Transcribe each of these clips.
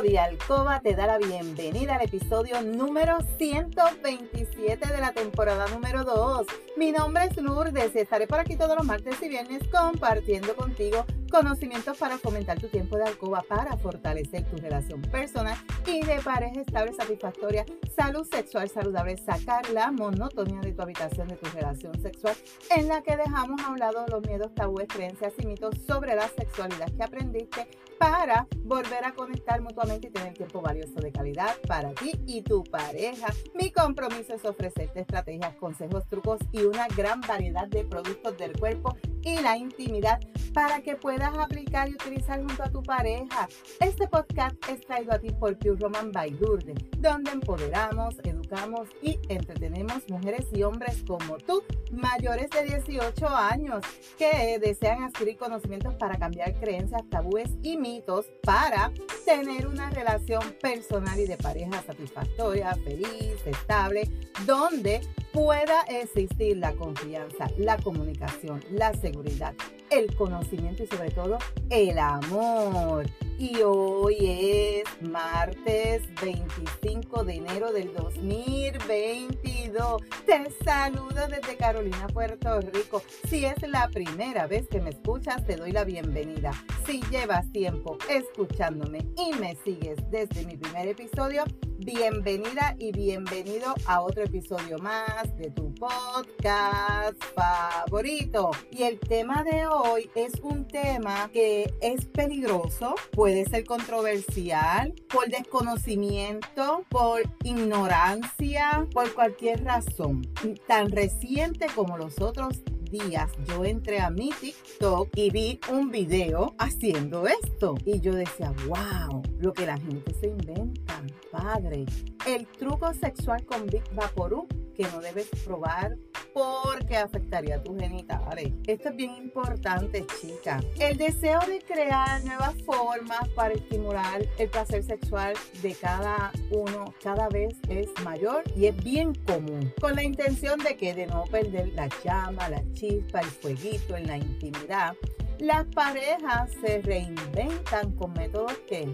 Lodi Alcoba te da la bienvenida al episodio número 127 de la temporada número 2. Mi nombre es Lourdes y estaré por aquí todos los martes y viernes compartiendo contigo conocimientos para fomentar tu tiempo de alcoba para fortalecer tu relación personal y de pareja estable, satisfactoria, salud sexual saludable, sacar la monotonía de tu habitación, de tu relación sexual, en la que dejamos a un lado los miedos, tabúes, creencias y mitos sobre la sexualidad que aprendiste para volver a conectar mutuamente y tener tiempo valioso de calidad para ti y tu pareja. Mi compromiso es ofrecerte estrategias, consejos, trucos y una gran variedad de productos del cuerpo y la intimidad para que puedas aplicar y utilizar junto a tu pareja. Este podcast es traído a ti por Pure Roman by Lourdes, donde empoderamos, educamos y entretenemos mujeres y hombres como tú, mayores de 18 años, que desean adquirir conocimientos para cambiar creencias, tabúes y mitos para tener una relación personal y de pareja satisfactoria, feliz, estable, donde pueda existir la confianza, la comunicación, la seguridad, el conocimiento y sobre todo el amor. Y hoy es martes 25 de enero del 2022. Te saludo desde Carolina, Puerto Rico. Si es la primera vez que me escuchas, te doy la bienvenida. Si llevas tiempo escuchándome y me sigues desde mi primer episodio, bienvenida y bienvenido a otro episodio más de tu podcast favorito. Y el tema de hoy es un tema que es peligroso, puede ser controversial por desconocimiento, por ignorancia, por cualquier razón, tan reciente como los otros días yo entré a mi TikTok y vi un video haciendo esto. Y yo decía, wow, lo que la gente se inventa, padre. El truco sexual con Big Vaporub que no debes probar porque afectaría tus genitales. Esto es bien importante, chica. El deseo de crear nuevas formas para estimular el placer sexual de cada uno cada vez es mayor y es bien común. Con la intención de que de no perder la llama, la chispa, el fueguito en la intimidad las parejas se reinventan con métodos que,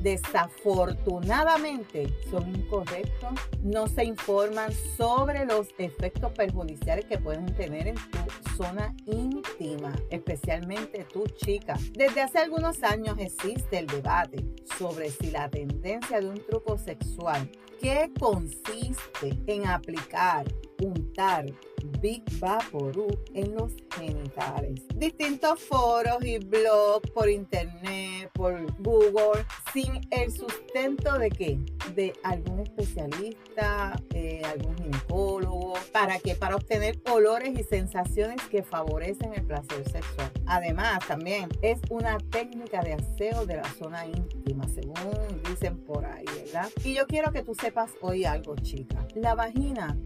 desafortunadamente son incorrectos, no se informan sobre los efectos perjudiciales que pueden tener en tu zona íntima, especialmente tu chica. Desde hace algunos años existe el debate sobre si la tendencia de un truco sexual que consiste en aplicar, untar, Big Vaporub en los genitales. Distintos foros y blogs por internet, por Google, sin el sustento de qué? De algún especialista, eh, algún ginecólogo, para que para obtener olores y sensaciones que favorecen el placer sexual. Además, también es una técnica de aseo de la zona íntima, según dicen por ahí, ¿verdad? Y yo quiero que tú sepas hoy algo, chica. La vagina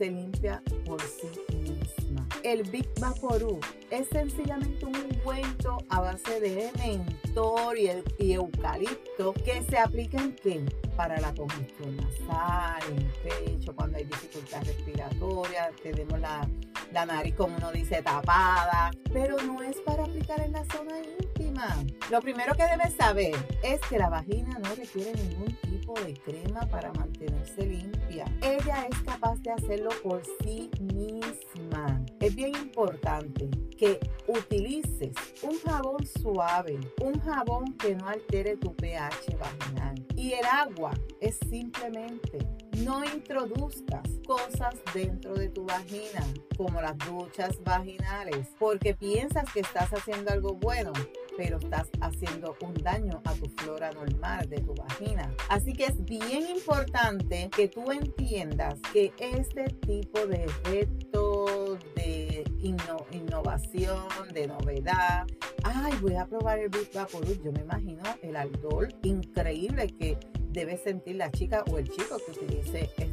se limpia por sí misma. El Big Vaporub es sencillamente un ungüento a base de mentor y, el, eucalipto que se aplica en qué? Para la congestión nasal, en pecho, cuando hay dificultad respiratoria, tenemos la, la nariz, como uno dice, tapada, pero no es para aplicar en la zona íntima. Lo primero que debes saber es que la vagina no requiere ningún tipo de crema para mantenerse limpia. Ella es capaz de hacerlo por sí misma. Es bien importante que utilices un jabón suave, un jabón que no altere tu pH vaginal. Y el agua es simplemente no introduzcas cosas dentro de tu vagina, como las duchas vaginales, porque piensas que estás haciendo algo bueno, pero estás haciendo un daño a tu flora normal de tu vagina. Así que es bien importante que tú entiendas que este tipo de retos, de innovación, de novedad, ay, voy a probar el Big Vaporub, yo me imagino el alcohol increíble que debe sentir la chica o el chico que utilice este,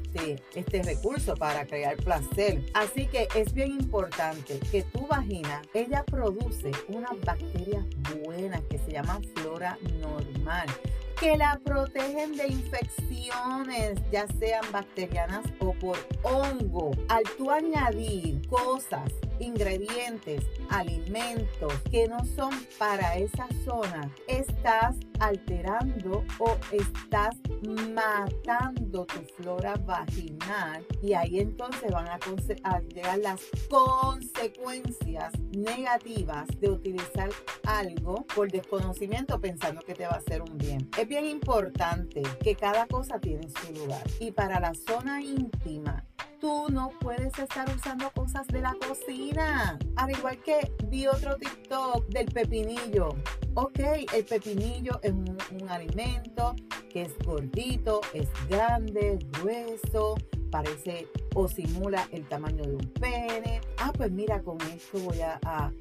este recurso para crear placer. Así que es bien importante que tu vagina, ella produce unas bacterias buenas que se llaman flora normal que la protegen de infecciones, ya sean bacterianas o por hongo. Al tú añadir cosas ingredientes, alimentos que no son para esa zona, estás alterando o estás matando tu flora vaginal y ahí entonces van a, llegar las consecuencias negativas de utilizar algo por desconocimiento pensando que te va a hacer un bien. Es bien importante que cada cosa tiene su lugar y para la zona íntima tú no puedes estar usando cosas de la cocina. Al igual que vi otro TikTok del pepinillo. Ok, el pepinillo es un, alimento que es gordito, es grande, grueso, parece o simula el tamaño de un pene. Ah, pues mira, con esto voy a, a,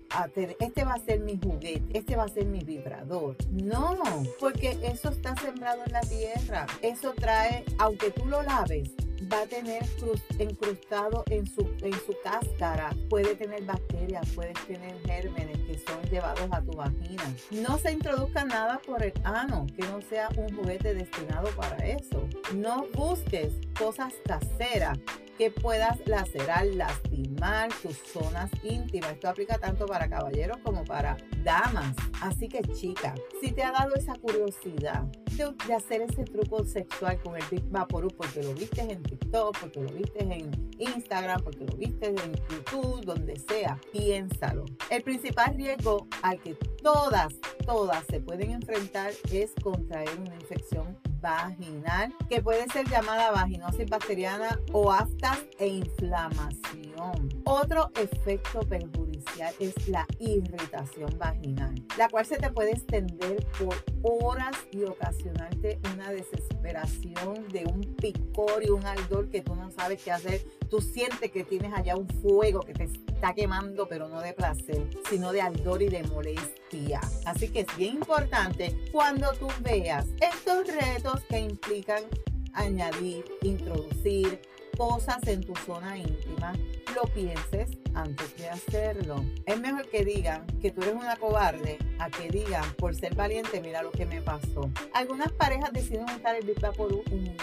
este va a ser mi juguete, este va a ser mi vibrador. No, porque eso está sembrado en la tierra. Eso trae, aunque tú lo laves, va a tener encrustado en su, en su cáscara, puede tener bacterias, puede tener gérmenes que son llevados a tu vagina. No se introduzca nada por el ano que no sea un juguete destinado para eso. No busques cosas caseras que puedas lacerar, lastimar tus zonas íntimas. Esto aplica tanto para caballeros como para damas. Así que chica, si te ha dado esa curiosidad de, hacer ese truco sexual con el Big Vaporub porque lo viste en TikTok, porque lo viste en Instagram, porque lo viste en YouTube, donde sea, piénsalo. El principal riesgo al que todas, todas se pueden enfrentar es contraer una infección vaginal que puede ser llamada vaginosis bacteriana o aftas e inflamación. Otro efecto perjudicial es la irritación vaginal, la cual se te puede extender por horas y ocasionarte una desesperación de un picor y un ardor que tú no sabes qué hacer. Tú sientes que tienes allá un fuego que te está quemando, pero no de placer, sino de ardor y de molestia. Así que es bien importante cuando tú veas estos retos que implican añadir, introducir cosas en tu zona íntima, lo pienses antes de hacerlo. Es mejor que digan que tú eres una cobarde a que digan por ser valiente, mira lo que me pasó. Algunas parejas deciden usar el Vipaporú en el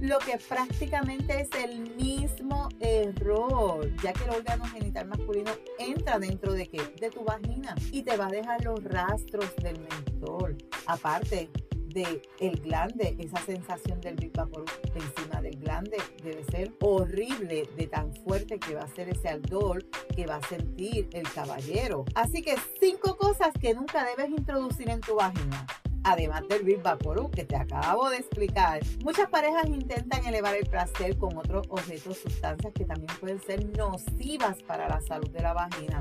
lo que prácticamente es el mismo error, ya que el órgano genital masculino entra dentro de qué? De tu vagina y te va a dejar los rastros del mentor. Aparte, de el glande, esa sensación del por encima del glande debe ser horrible de tan fuerte que va a ser ese ardor que va a sentir el caballero. Así que cinco cosas que nunca debes introducir en tu vagina además del Big que te acabo de explicar. Muchas parejas intentan elevar el placer con otros objetos, sustancias que también pueden ser nocivas para la salud de la vagina.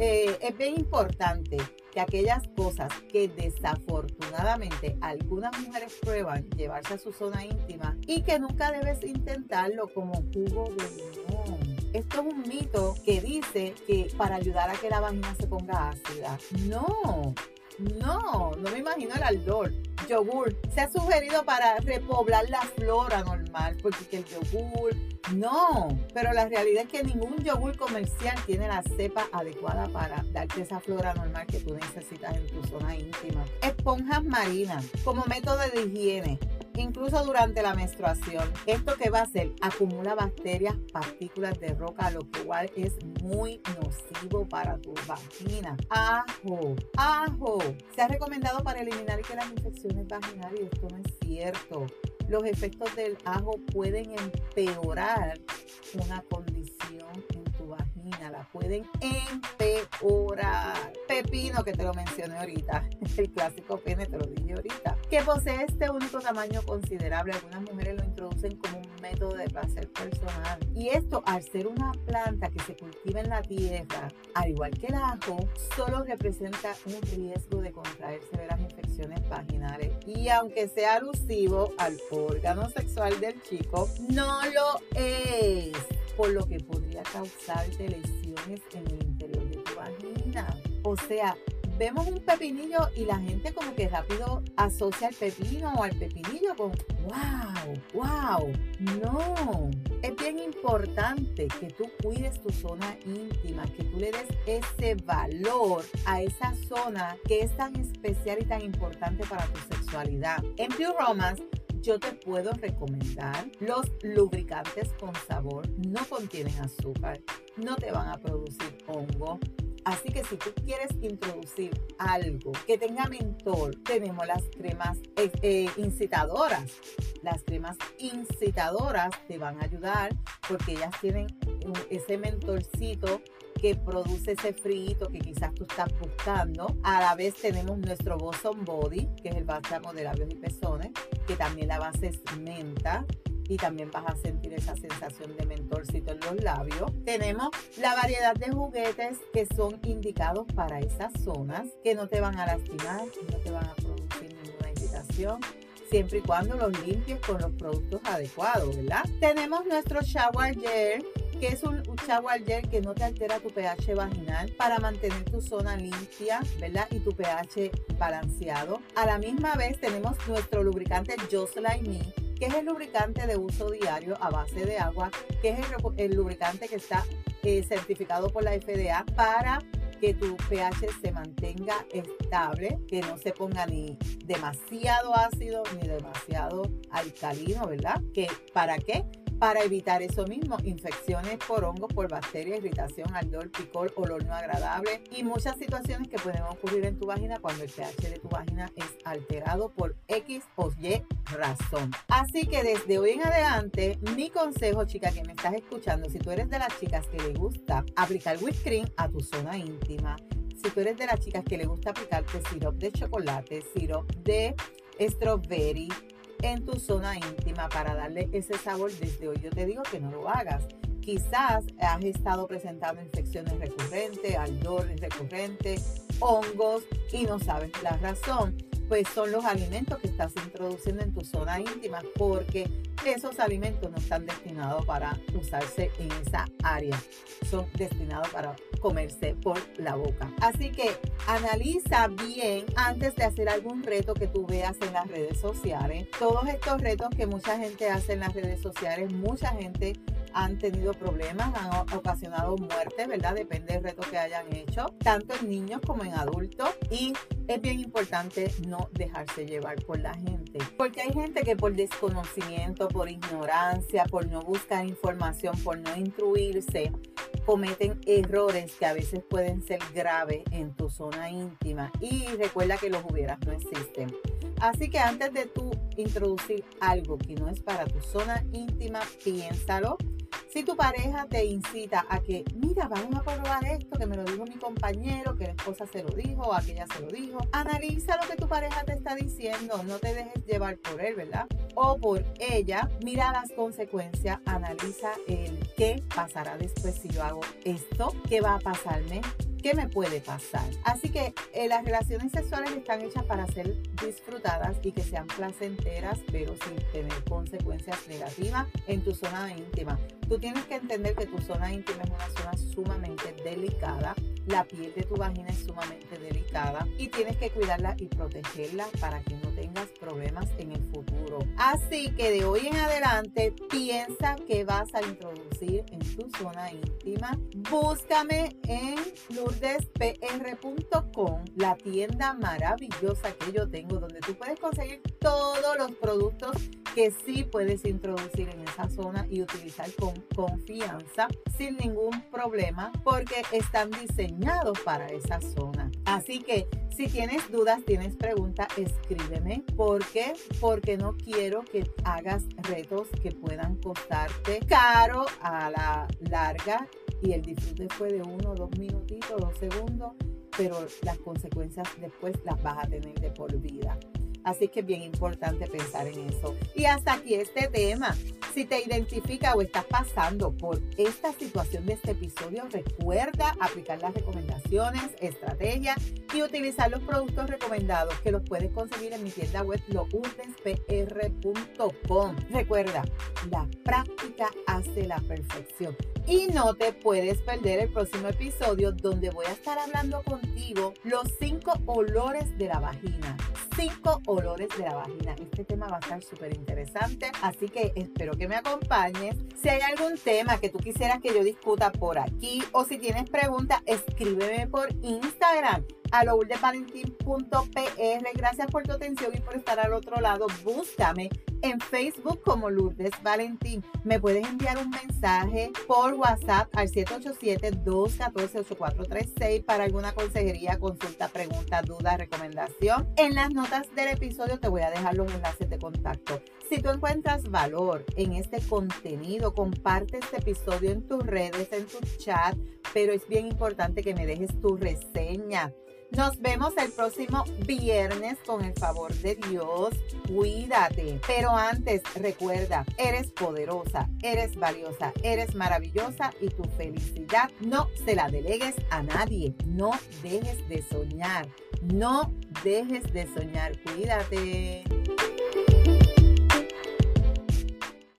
Eh, es bien importante que aquellas cosas que desafortunadamente algunas mujeres prueban llevarse a su zona íntima y que nunca debes intentarlo como jugo de limón. Esto es un mito que dice que para ayudar a que la vagina se ponga ácida. No, no, no me imagino el ardor. Yogur. Se ha sugerido para repoblar la flora normal, porque el yogur, no. Pero la realidad es que ningún yogur comercial tiene la cepa adecuada para darte esa flora normal que tú necesitas en tu zona íntima. Esponjas marinas como método de higiene incluso durante la menstruación. Esto que va a hacer, acumula bacterias, partículas de roca, lo cual es muy nocivo para tu vagina. Ajo, ajo. Se ha recomendado para eliminar que las infecciones vaginales esto no es cierto. Los efectos del ajo pueden empeorar una condición vagina, la pueden empeorar. Pepino, que te lo mencioné ahorita, el clásico pene, te lo dije ahorita que posee este único tamaño considerable. Algunas mujeres lo introducen como un método de placer personal. Y esto, al ser una planta que se cultiva en la tierra, al igual que el ajo, solo representa un riesgo de contraer severas infecciones vaginales. Y aunque sea alusivo al órgano sexual del chico, no lo es. Por lo que podría causarte lesiones en el interior de tu vagina. O sea, vemos un pepinillo y la gente como que rápido asocia el pepino o al pepinillo con wow, wow. No, es bien importante que tú cuides tu zona íntima, que tú le des ese valor a esa zona que es tan especial y tan importante para tu sexualidad. En Pure Romance yo te puedo recomendar los lubricantes con sabor, no contienen azúcar no te van a producir hongo. Así que si tú quieres introducir algo que tenga mentol, tenemos las cremas eh, eh, incitadoras. Las cremas incitadoras te van a ayudar porque ellas tienen ese mentolcito que produce ese frío que quizás tú estás buscando. A la vez tenemos nuestro Boson Body, que es el bálsamo de labios y pezones, que también la base es menta y también vas a sentir esa sensación de mentorcito en los labios. Tenemos la variedad de juguetes que son indicados para esas zonas, que no te van a lastimar, no te van a producir ninguna irritación siempre y cuando los limpies con los productos adecuados, ¿verdad? Tenemos nuestro shower gel que es un, shower gel que no te altera tu pH vaginal para mantener tu zona limpia, ¿verdad? Y tu pH balanceado. A la misma vez tenemos nuestro lubricante Just Me, que es el lubricante de uso diario a base de agua, que es el, lubricante que está eh, certificado por la FDA para que tu pH se mantenga estable, que no se ponga ni demasiado ácido ni demasiado alcalino, ¿verdad? Que ¿Para qué? Para evitar eso mismo, infecciones por hongos, por bacterias, irritación, ardor, picor, olor no agradable y muchas situaciones que pueden ocurrir en tu vagina cuando el pH de tu vagina es alterado por X o Y razón. Así que desde hoy en adelante, mi consejo, chica, que me estás escuchando, si tú eres de las chicas que le gusta aplicar whipped cream a tu zona íntima, si tú eres de las chicas que le gusta aplicarte sirop de chocolate, sirop de strawberry, en tu zona íntima para darle ese sabor desde hoy. Yo te digo que no lo hagas. Quizás has estado presentando infecciones recurrentes, ardor recurrente, hongos y no sabes la razón. Pues son los alimentos que estás introduciendo en tu zona íntima porque esos alimentos no están destinados para usarse en esa área, son destinados para comerse por la boca. Así que analiza bien antes de hacer algún reto que tú veas en las redes sociales. Todos estos retos que mucha gente hace en las redes sociales, mucha gente han tenido problemas, han ocasionado muerte, ¿verdad? Depende del reto que hayan hecho, tanto en niños como en adultos. Y es bien importante no dejarse llevar por la gente, porque hay gente que por desconocimiento, por ignorancia, por no buscar información, por no instruirse, cometen errores que a veces pueden ser graves en tu zona íntima. Y recuerda que los hubieras no existen. Así que antes de tú introducir algo que no es para tu zona íntima, piénsalo si tu pareja te incita a que, mira, vamos a probar esto, que me lo dijo mi compañero, que la esposa se lo dijo, o aquella se lo dijo, analiza lo que tu pareja te está diciendo, no te dejes llevar por él, ¿verdad? O por ella, mira las consecuencias, analiza el qué pasará después si yo hago esto, qué va a pasarme, ¿Qué me puede pasar? Así que eh, las relaciones sexuales están hechas para ser disfrutadas y que sean placenteras, pero sin tener consecuencias negativas en tu zona íntima. Tú tienes que entender que tu zona íntima es una zona sumamente delicada. La piel de tu vagina es sumamente delicada y tienes que cuidarla y protegerla para que no tengas problemas en el futuro. Así que de hoy en adelante piensa que vas a introducir en tu zona íntima. Búscame en lourdespr.com, la tienda maravillosa que yo tengo donde tú puedes conseguir todos los productos que sí puedes introducir en esa zona y utilizar con confianza sin ningún problema porque están diseñados para esa zona. Así que si tienes dudas, tienes preguntas, escríbeme. ¿Por qué? Porque no quiero que hagas retos que puedan costarte caro a la larga y el disfrute fue de uno, dos minutitos, dos segundos, pero las consecuencias después las vas a tener de por vida. Así que es bien importante pensar en eso. Y hasta aquí este tema. Si te identifica o estás pasando por esta situación de este episodio, recuerda aplicar las recomendaciones, estrategias y utilizar los productos recomendados que los puedes conseguir en mi tienda web lourdeспr.com. Recuerda, la práctica hace la perfección. Y no te puedes perder el próximo episodio donde voy a estar hablando contigo los cinco olores de la vagina cinco olores de la vagina. Este tema va a estar súper interesante, así que espero que me acompañes. Si hay algún tema que tú quisieras que yo discuta por aquí o si tienes preguntas, escríbeme por Instagram a lourdesvalentín.pr. Gracias por tu atención y por estar al otro lado. Búscame en Facebook como Lourdes Valentín. Me puedes enviar un mensaje por WhatsApp al 787-214-8436 para alguna consejería, consulta, pregunta, duda, recomendación. En las notas del episodio te voy a dejar los enlaces de contacto. Si tú encuentras valor en este contenido, comparte este episodio en tus redes, en tu chat, pero es bien importante que me dejes tu reseña. Nos vemos el próximo viernes con el favor de Dios. Cuídate. Pero antes, recuerda, eres poderosa, eres valiosa, eres maravillosa y tu felicidad no se la delegues a nadie. No dejes de soñar. No dejes de soñar. Cuídate.